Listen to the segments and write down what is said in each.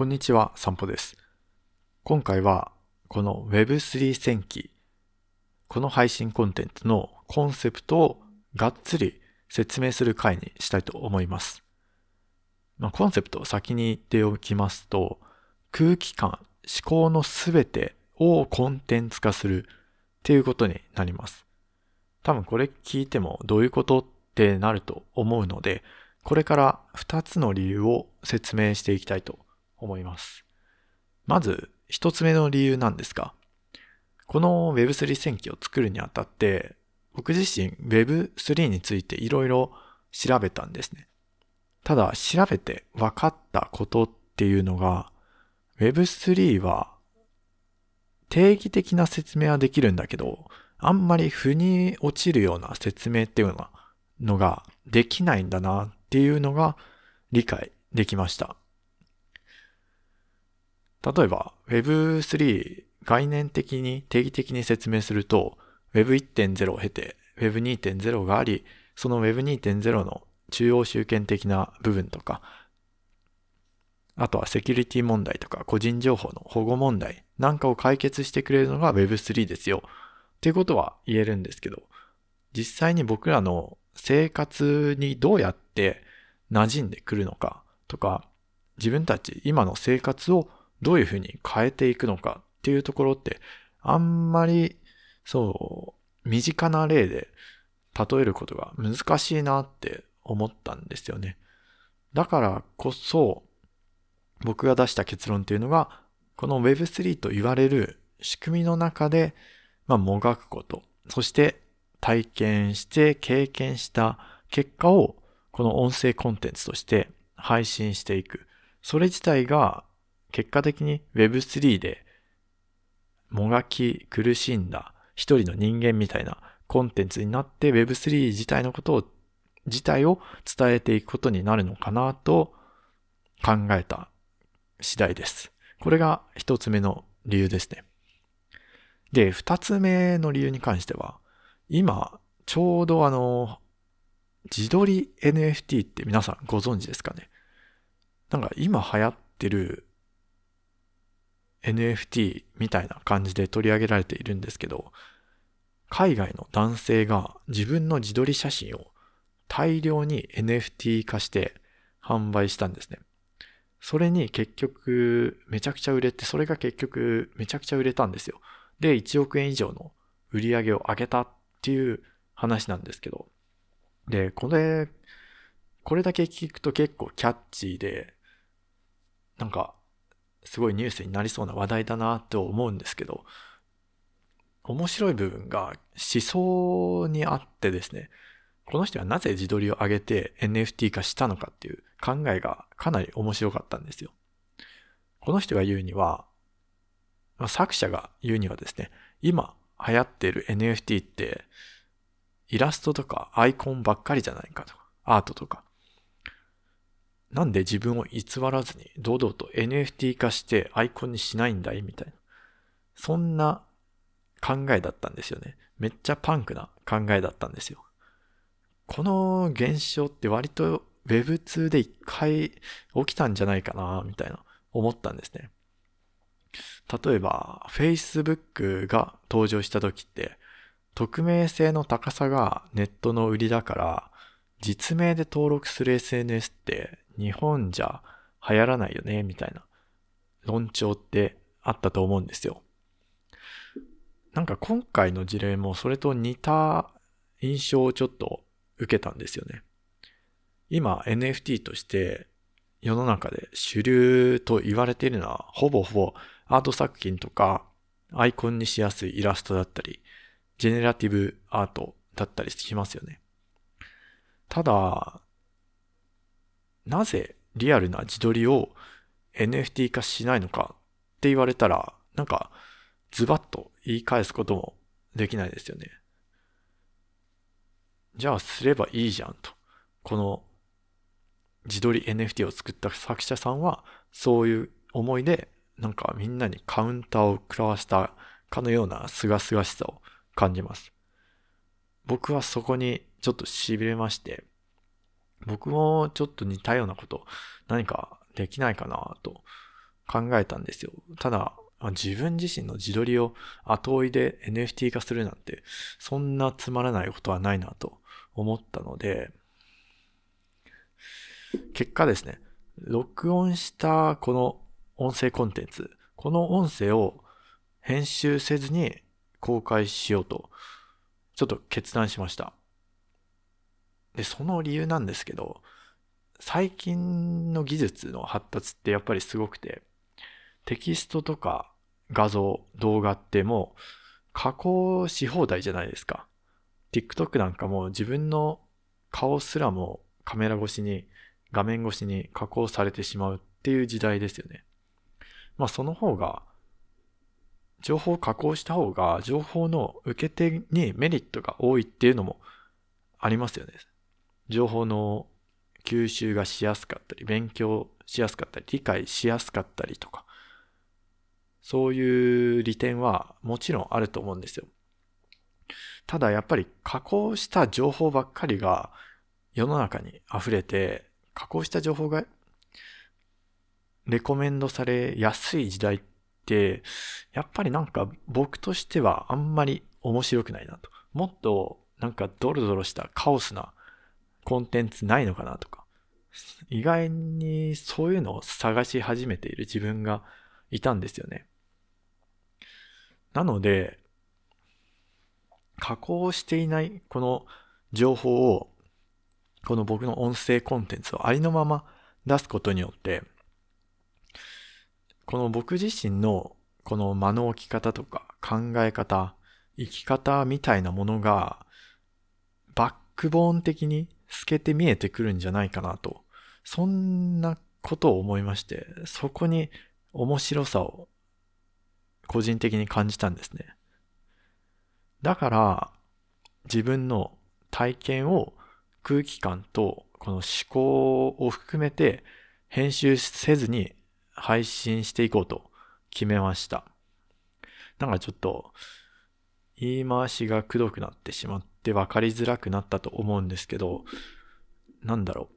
こんにちは、散歩です。今回は、この Web3 戦記、この配信コンテンツのコンセプトをがっつり説明する回にしたいと思います。まあ、コンセプトを先に言っておきますと、空気感、思考のすべてをコンテンツ化するっていうことになります。多分これ聞いてもどういうことってなると思うので、これから2つの理由を説明していきたいと思います。思います。まず、1つ目の理由なんですが、この Web3 戦記を作るにあたって、僕自身 Web3 についていろいろ調べたんですね。ただ、調べて分かったことっていうのが、Web3 は定義的な説明はできるんだけど、あんまり腑に落ちるような説明っていうのができないんだなっていうのが理解できました。例えば Web3 概念的に定義的に説明すると Web1.0 を経て Web2.0 があり、その Web2.0 の中央集権的な部分とか、あとはセキュリティ問題とか個人情報の保護問題なんかを解決してくれるのが Web3 ですよ。っていうことは言えるんですけど、実際に僕らの生活にどうやって馴染んでくるのかとか、自分たち今の生活をどういうふうに変えていくのかっていうところって、あんまり、そう、身近な例で例えることが難しいなって思ったんですよね。だからこそ、僕が出した結論っていうのが、この Web3 と言われる仕組みの中で、まあ、もがくこと、そして体験して経験した結果を、この音声コンテンツとして配信していく。それ自体が結果的に Web3 でもがき苦しんだ一人の人間みたいなコンテンツになって Web3 自体のことを、自体を伝えていくことになるのかなと考えた次第です。これが一つ目の理由ですね。で、二つ目の理由に関しては、今、ちょうどあの、自撮り NFT って皆さんご存知ですかねなんか今流行ってる NFT みたいな感じで取り上げられているんですけど、海外の男性が自分の自撮り写真を大量に NFT 化して販売したんですね。それに結局めちゃくちゃ売れて、それが結局めちゃくちゃ売れたんですよ。で、1億円以上の売り上げを上げたっていう話なんですけど。で、これ、これだけ聞くと結構キャッチーで、なんかすごいニュースになりそうな話題だなと思うんですけど、面白い部分が思想にあってですね、この人はなぜ自撮りを上げて NFT 化したのかっていう考えがかなり面白かったんですよ。この人が言うには、作者が言うにはですね、今流行っている NFT ってイラストとかアイコンばっかりじゃないかとか、アートとか。なんで自分を偽らずに堂々と NFT 化してアイコンにしないんだいみたいな。そんな考えだったんですよね。めっちゃパンクな考えだったんですよ。この現象って割と Web2 で一回起きたんじゃないかな、みたいな思ったんですね。例えば、Facebook が登場した時って、匿名性の高さがネットの売りだから、実名で登録する SNS って日本じゃ流行らないよね、みたいな論調ってあったと思うんですよ。なんか今回の事例もそれと似た印象をちょっと受けたんですよね。今 NFT として世の中で主流と言われているのはほぼほぼアート作品とかアイコンにしやすいイラストだったりジェネラティブアートだったりしますよね。ただ、なぜリアルな自撮りを NFT 化しないのかって言われたら、なんかズバッと言い返すこともできないですよね。じゃあすればいいじゃんと。この自撮り NFT を作った作者さんはそういう思いでなんかみんなにカウンターを食らわしたかのような清々しさを感じます。僕はそこにちょっと痺れまして、僕もちょっと似たようなこと何かできないかなと考えたんですよ。ただ、自分自身の自撮りを後追いで NFT 化するなんて、そんなつまらないことはないなと思ったので、結果ですね、録音したこの音声コンテンツ、この音声を編集せずに公開しようと、ちょっと決断しました。で、その理由なんですけど、最近の技術の発達ってやっぱりすごくて、テキストとか画像、動画ってもう加工し放題じゃないですか。TikTok なんかも自分の顔すらもカメラ越しに、画面越しに加工されてしまうっていう時代ですよね。まあその方が、情報を加工した方が情報の受け手にメリットが多いっていうのもありますよね。情報の吸収がしやすかったり、勉強しやすかったり、理解しやすかったりとか、そういう利点はもちろんあると思うんですよ。ただやっぱり加工した情報ばっかりが世の中に溢れて、加工した情報がレコメンドされやすい時代って、やっぱりなんか僕としてはあんまり面白くないなと。もっとなんかドロドロしたカオスなコンテンツないのかなとか。意外にそういうのを探し始めている自分がいたんですよね。なので、加工していないこの情報を、この僕の音声コンテンツをありのまま出すことによって、この僕自身のこの間の置き方とか考え方、生き方みたいなものがバックボーン的に透けて見えてくるんじゃないかなと、そんなことを思いまして、そこに面白さを個人的に感じたんですね。だから、自分の体験を空気感とこの思考を含めて編集せずに配信していこうと決めました。なんかちょっと言い回しがくどくなってしまっって分かりづらくなったと思うんですけど、なんだろ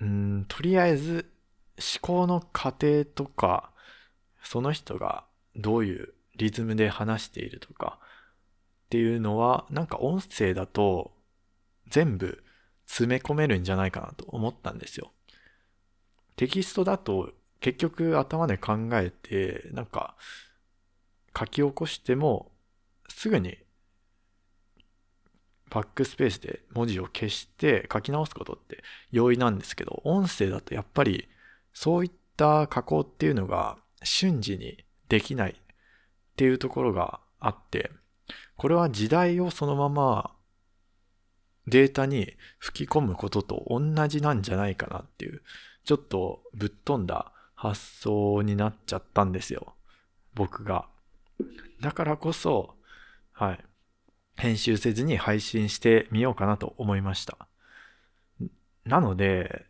う。うん、とりあえず思考の過程とか、その人がどういうリズムで話しているとかっていうのは、なんか音声だと全部詰め込めるんじゃないかなと思ったんですよ。テキストだと結局頭で考えて、なんか書き起こしてもすぐにバックスペースで文字を消して書き直すことって容易なんですけど、音声だとやっぱりそういった加工っていうのが瞬時にできないっていうところがあって、これは時代をそのままデータに吹き込むことと同じなんじゃないかなっていう、ちょっとぶっ飛んだ発想になっちゃったんですよ。僕が。だからこそ、はい。編集せずに配信してみようかなと思いました。なので、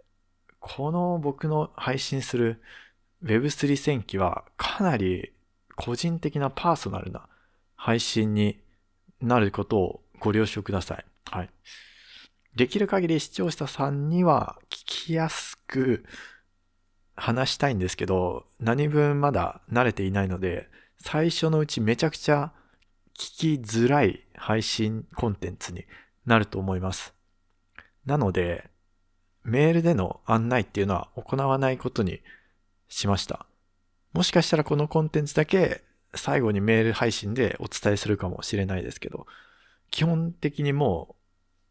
この僕の配信する Web3 戦記はかなり個人的なパーソナルな配信になることをご了承ください。はい。できる限り視聴者さんには聞きやすく話したいんですけど、何分まだ慣れていないので、最初のうちめちゃくちゃ聞きづらい配信コンテンツになると思います。なので、メールでの案内っていうのは行わないことにしました。もしかしたらこのコンテンツだけ最後にメール配信でお伝えするかもしれないですけど、基本的にも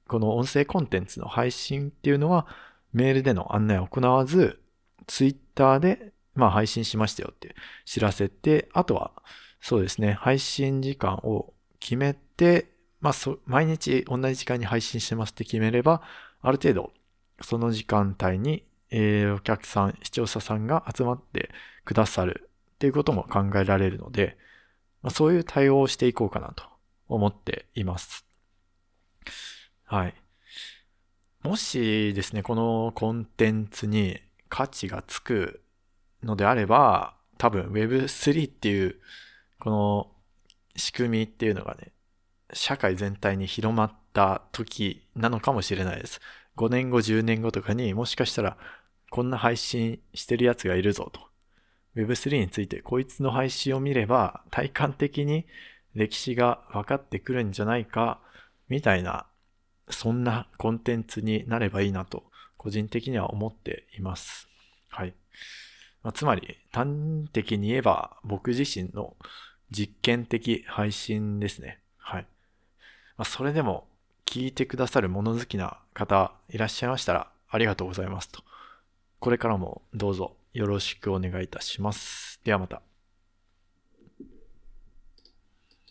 うこの音声コンテンツの配信っていうのはメールでの案内を行わず、ツイッターでまあ配信しましたよって知らせて、あとはそうですね、配信時間を決めて、まあ、毎日同じ時間に配信してますって決めれば、ある程度その時間帯に、えー、お客さん、視聴者さんが集まってくださるっていうことも考えられるので、まあ、そういう対応をしていこうかなと思っています。はい。もしですね、このコンテンツに価値がつくのであれば、多分 Web3 っていうこの仕組みっていうのがね、社会全体に広まった時なのかもしれないです。5年後、10年後とかにもしかしたらこんな配信してるやつがいるぞと。Web3 についてこいつの配信を見れば体感的に歴史が分かってくるんじゃないかみたいなそんなコンテンツになればいいなと個人的には思っています。はい。まあ、つまり端的に言えば僕自身の実験的配信ですね。はい。まあ、それでも聞いてくださる物好きな方いらっしゃいましたらありがとうございますと。これからもどうぞよろしくお願いいたします。ではまた。